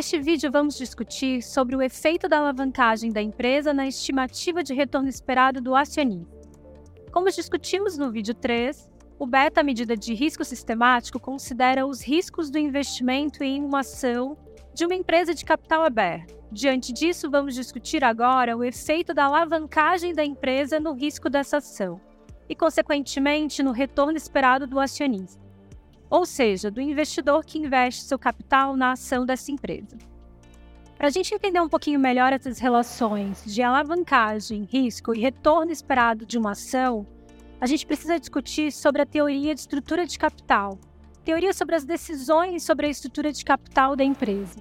Neste vídeo, vamos discutir sobre o efeito da alavancagem da empresa na estimativa de retorno esperado do acionista. Como discutimos no vídeo 3, o beta medida de risco sistemático considera os riscos do investimento em uma ação de uma empresa de capital aberto. Diante disso, vamos discutir agora o efeito da alavancagem da empresa no risco dessa ação e, consequentemente, no retorno esperado do acionista ou seja, do investidor que investe seu capital na ação dessa empresa. Para a gente entender um pouquinho melhor essas relações de alavancagem, risco e retorno esperado de uma ação, a gente precisa discutir sobre a teoria de estrutura de capital, teoria sobre as decisões sobre a estrutura de capital da empresa.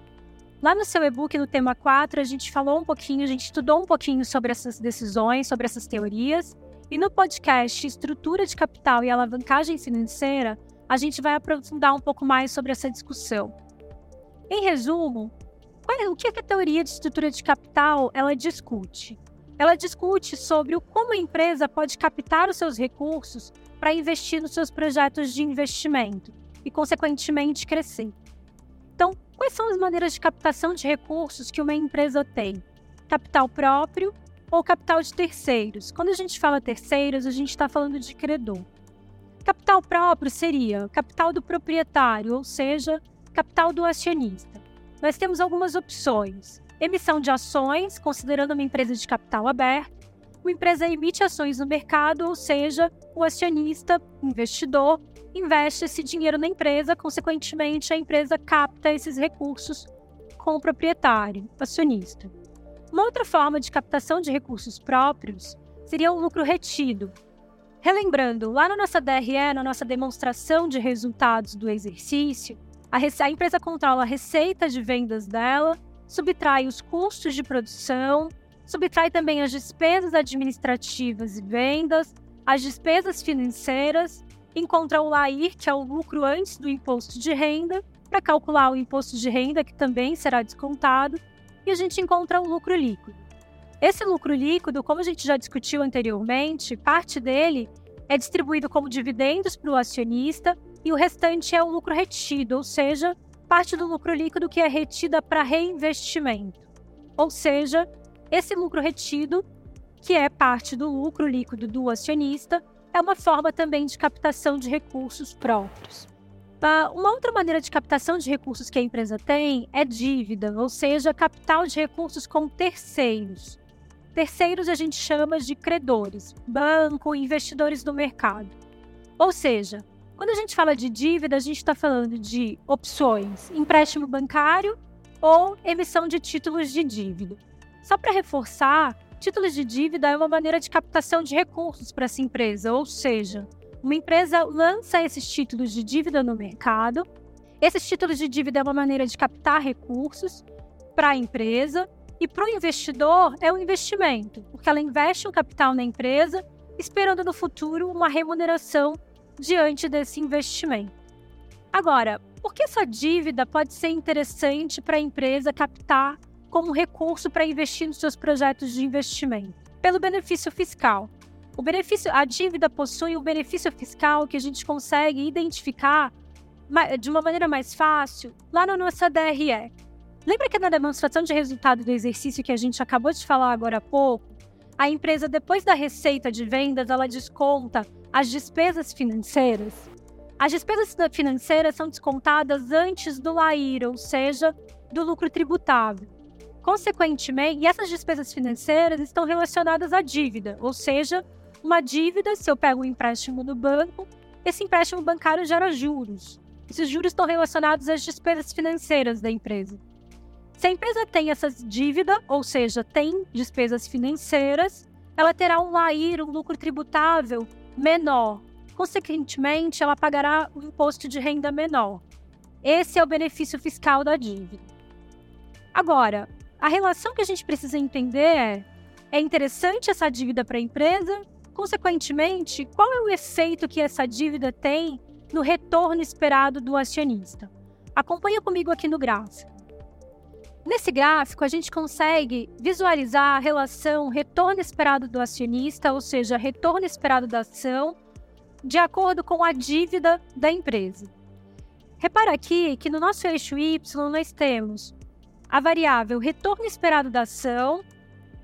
Lá no seu e-book, no tema 4, a gente falou um pouquinho, a gente estudou um pouquinho sobre essas decisões, sobre essas teorias, e no podcast Estrutura de Capital e Alavancagem Financeira, a gente vai aprofundar um pouco mais sobre essa discussão. Em resumo, é, o que a teoria de estrutura de capital ela discute? Ela discute sobre o como a empresa pode captar os seus recursos para investir nos seus projetos de investimento e, consequentemente, crescer. Então, quais são as maneiras de captação de recursos que uma empresa tem? Capital próprio ou capital de terceiros? Quando a gente fala terceiros, a gente está falando de credor. Capital próprio seria capital do proprietário, ou seja, capital do acionista. Nós temos algumas opções: emissão de ações, considerando uma empresa de capital aberto. Uma empresa emite ações no mercado, ou seja, o acionista, investidor, investe esse dinheiro na empresa, consequentemente, a empresa capta esses recursos com o proprietário, acionista. Uma outra forma de captação de recursos próprios seria o lucro retido, Relembrando, lá na nossa DRE, na nossa demonstração de resultados do exercício, a, a empresa controla a receita de vendas dela, subtrai os custos de produção, subtrai também as despesas administrativas e vendas, as despesas financeiras, encontra o LAIR, que é o lucro antes do imposto de renda, para calcular o imposto de renda, que também será descontado, e a gente encontra o lucro líquido. Esse lucro líquido, como a gente já discutiu anteriormente, parte dele é distribuído como dividendos para o acionista e o restante é o lucro retido, ou seja, parte do lucro líquido que é retida para reinvestimento. Ou seja, esse lucro retido, que é parte do lucro líquido do acionista, é uma forma também de captação de recursos próprios. Ah, uma outra maneira de captação de recursos que a empresa tem é dívida, ou seja, capital de recursos com terceiros. Terceiros a gente chama de credores, banco, investidores do mercado. Ou seja, quando a gente fala de dívida, a gente está falando de opções, empréstimo bancário ou emissão de títulos de dívida. Só para reforçar, títulos de dívida é uma maneira de captação de recursos para essa empresa, ou seja, uma empresa lança esses títulos de dívida no mercado. Esses títulos de dívida é uma maneira de captar recursos para a empresa e para o investidor é um investimento, porque ela investe um capital na empresa, esperando no futuro uma remuneração diante desse investimento. Agora, por que essa dívida pode ser interessante para a empresa captar como recurso para investir nos seus projetos de investimento? Pelo benefício fiscal. O benefício, a dívida possui um benefício fiscal que a gente consegue identificar de uma maneira mais fácil lá na nossa DRE, Lembra que na demonstração de resultado do exercício que a gente acabou de falar agora há pouco, a empresa, depois da receita de vendas, ela desconta as despesas financeiras? As despesas financeiras são descontadas antes do LAIR, ou seja, do lucro tributável. Consequentemente, essas despesas financeiras estão relacionadas à dívida, ou seja, uma dívida, se eu pego um empréstimo no banco, esse empréstimo bancário gera juros. Esses juros estão relacionados às despesas financeiras da empresa. Se a empresa tem essa dívida, ou seja, tem despesas financeiras, ela terá um LAIR, um lucro tributável menor. Consequentemente, ela pagará o um imposto de renda menor. Esse é o benefício fiscal da dívida. Agora, a relação que a gente precisa entender é: é interessante essa dívida para a empresa? Consequentemente, qual é o efeito que essa dívida tem no retorno esperado do acionista? Acompanha comigo aqui no gráfico. Nesse gráfico, a gente consegue visualizar a relação retorno esperado do acionista, ou seja, retorno esperado da ação, de acordo com a dívida da empresa. Repara aqui que no nosso eixo Y nós temos a variável retorno esperado da ação,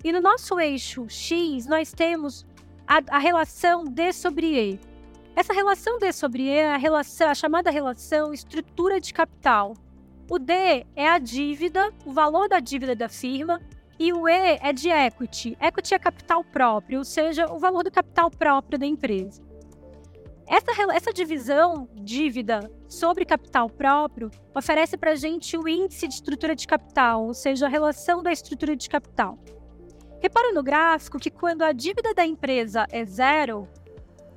e no nosso eixo X nós temos a, a relação D sobre E. Essa relação D sobre E é a, relação, a chamada relação estrutura de capital. O D é a dívida, o valor da dívida da firma, e o E é de equity. Equity é capital próprio, ou seja, o valor do capital próprio da empresa. Essa, essa divisão dívida sobre capital próprio oferece para a gente o índice de estrutura de capital, ou seja, a relação da estrutura de capital. Repara no gráfico que quando a dívida da empresa é zero,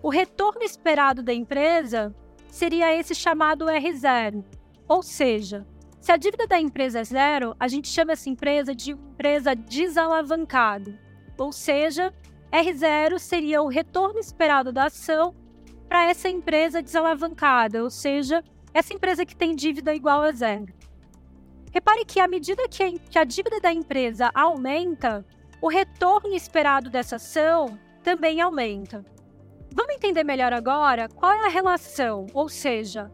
o retorno esperado da empresa seria esse chamado R0. Ou seja, se a dívida da empresa é zero, a gente chama essa empresa de empresa desalavancada. Ou seja, R0 seria o retorno esperado da ação para essa empresa desalavancada, ou seja, essa empresa que tem dívida igual a zero. Repare que à medida que a dívida da empresa aumenta, o retorno esperado dessa ação também aumenta. Vamos entender melhor agora qual é a relação, ou seja,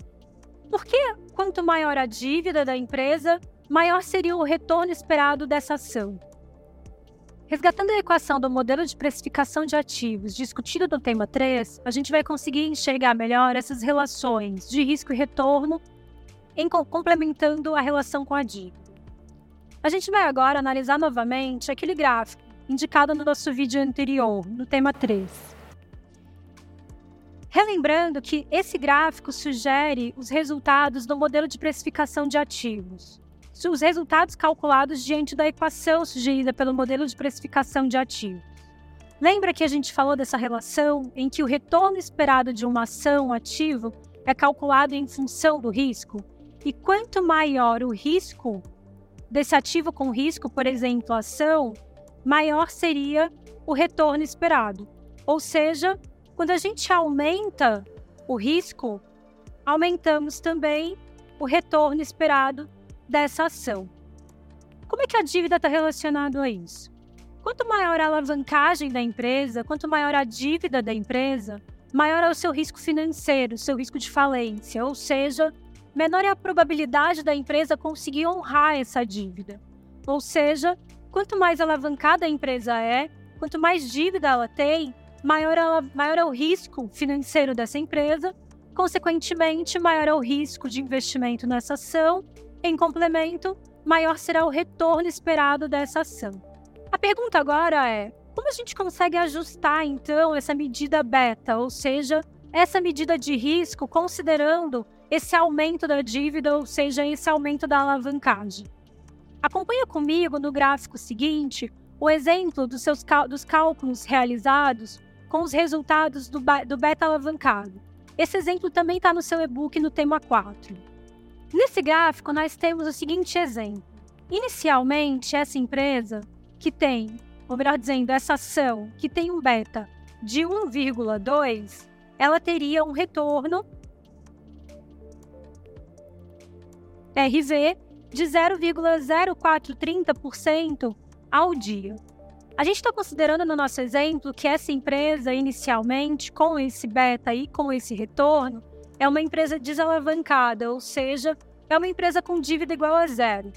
por que quanto maior a dívida da empresa, maior seria o retorno esperado dessa ação? Resgatando a equação do modelo de precificação de ativos discutido no tema 3, a gente vai conseguir enxergar melhor essas relações de risco e retorno, em, complementando a relação com a dívida. A gente vai agora analisar novamente aquele gráfico indicado no nosso vídeo anterior, no tema 3. Relembrando que esse gráfico sugere os resultados do modelo de precificação de ativos os resultados calculados diante da equação sugerida pelo modelo de precificação de ativos. Lembra que a gente falou dessa relação em que o retorno esperado de uma ação ativo é calculado em função do risco? E quanto maior o risco desse ativo com risco, por exemplo, ação, maior seria o retorno esperado. Ou seja, quando a gente aumenta o risco, aumentamos também o retorno esperado dessa ação. Como é que a dívida está relacionada a isso? Quanto maior a alavancagem da empresa, quanto maior a dívida da empresa, maior é o seu risco financeiro, o seu risco de falência, ou seja, menor é a probabilidade da empresa conseguir honrar essa dívida. Ou seja, quanto mais alavancada a empresa é, quanto mais dívida ela tem, maior, ela, maior é o risco financeiro dessa empresa, consequentemente, maior é o risco de investimento nessa ação em complemento, maior será o retorno esperado dessa ação. A pergunta agora é: como a gente consegue ajustar então essa medida beta, ou seja, essa medida de risco, considerando esse aumento da dívida, ou seja, esse aumento da alavancagem? Acompanha comigo no gráfico seguinte o exemplo dos, seus dos cálculos realizados com os resultados do, do beta alavancado. Esse exemplo também está no seu e-book no tema 4. Nesse gráfico, nós temos o seguinte exemplo. Inicialmente, essa empresa que tem, ou melhor dizendo, essa ação que tem um beta de 1,2, ela teria um retorno RV de 0,0430% ao dia. A gente está considerando no nosso exemplo que essa empresa, inicialmente, com esse beta e com esse retorno, é uma empresa desalavancada, ou seja, é uma empresa com dívida igual a zero.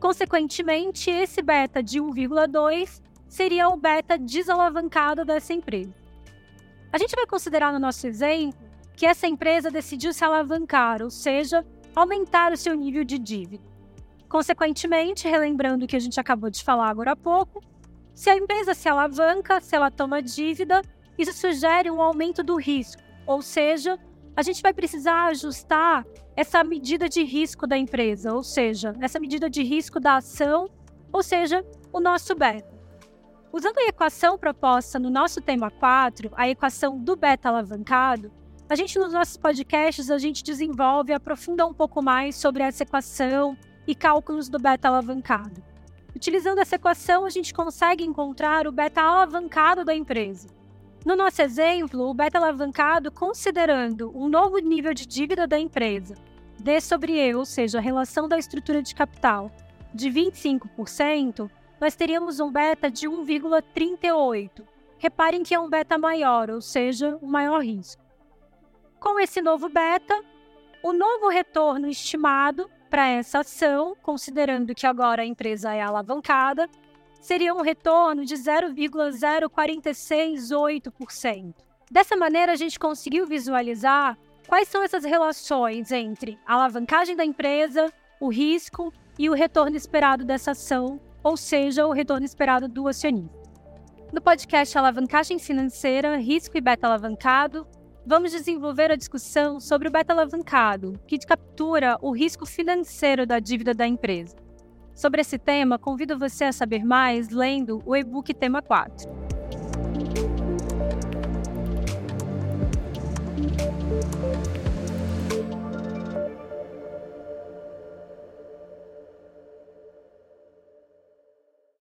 Consequentemente, esse beta de 1,2 seria o beta desalavancado dessa empresa. A gente vai considerar no nosso exemplo que essa empresa decidiu se alavancar, ou seja, aumentar o seu nível de dívida. Consequentemente, relembrando o que a gente acabou de falar agora há pouco, se a empresa se alavanca, se ela toma dívida, isso sugere um aumento do risco, ou seja, a gente vai precisar ajustar essa medida de risco da empresa, ou seja, essa medida de risco da ação, ou seja, o nosso beta. Usando a equação proposta no nosso tema 4, a equação do beta alavancado, a gente nos nossos podcasts a gente desenvolve e aprofunda um pouco mais sobre essa equação e cálculos do beta alavancado. Utilizando essa equação, a gente consegue encontrar o beta alavancado da empresa. No nosso exemplo, o beta alavancado considerando um novo nível de dívida da empresa, D sobre E, ou seja, a relação da estrutura de capital, de 25%, nós teríamos um beta de 1,38. Reparem que é um beta maior, ou seja, um maior risco. Com esse novo beta, o novo retorno estimado para essa ação, considerando que agora a empresa é alavancada, seria um retorno de 0,0468%. Dessa maneira, a gente conseguiu visualizar quais são essas relações entre a alavancagem da empresa, o risco e o retorno esperado dessa ação, ou seja, o retorno esperado do acionista. No podcast Alavancagem Financeira, Risco e Beta Alavancado, vamos desenvolver a discussão sobre o beta alavancado, que captura o risco financeiro da dívida da empresa. Sobre esse tema, convido você a saber mais lendo o e-book Tema 4.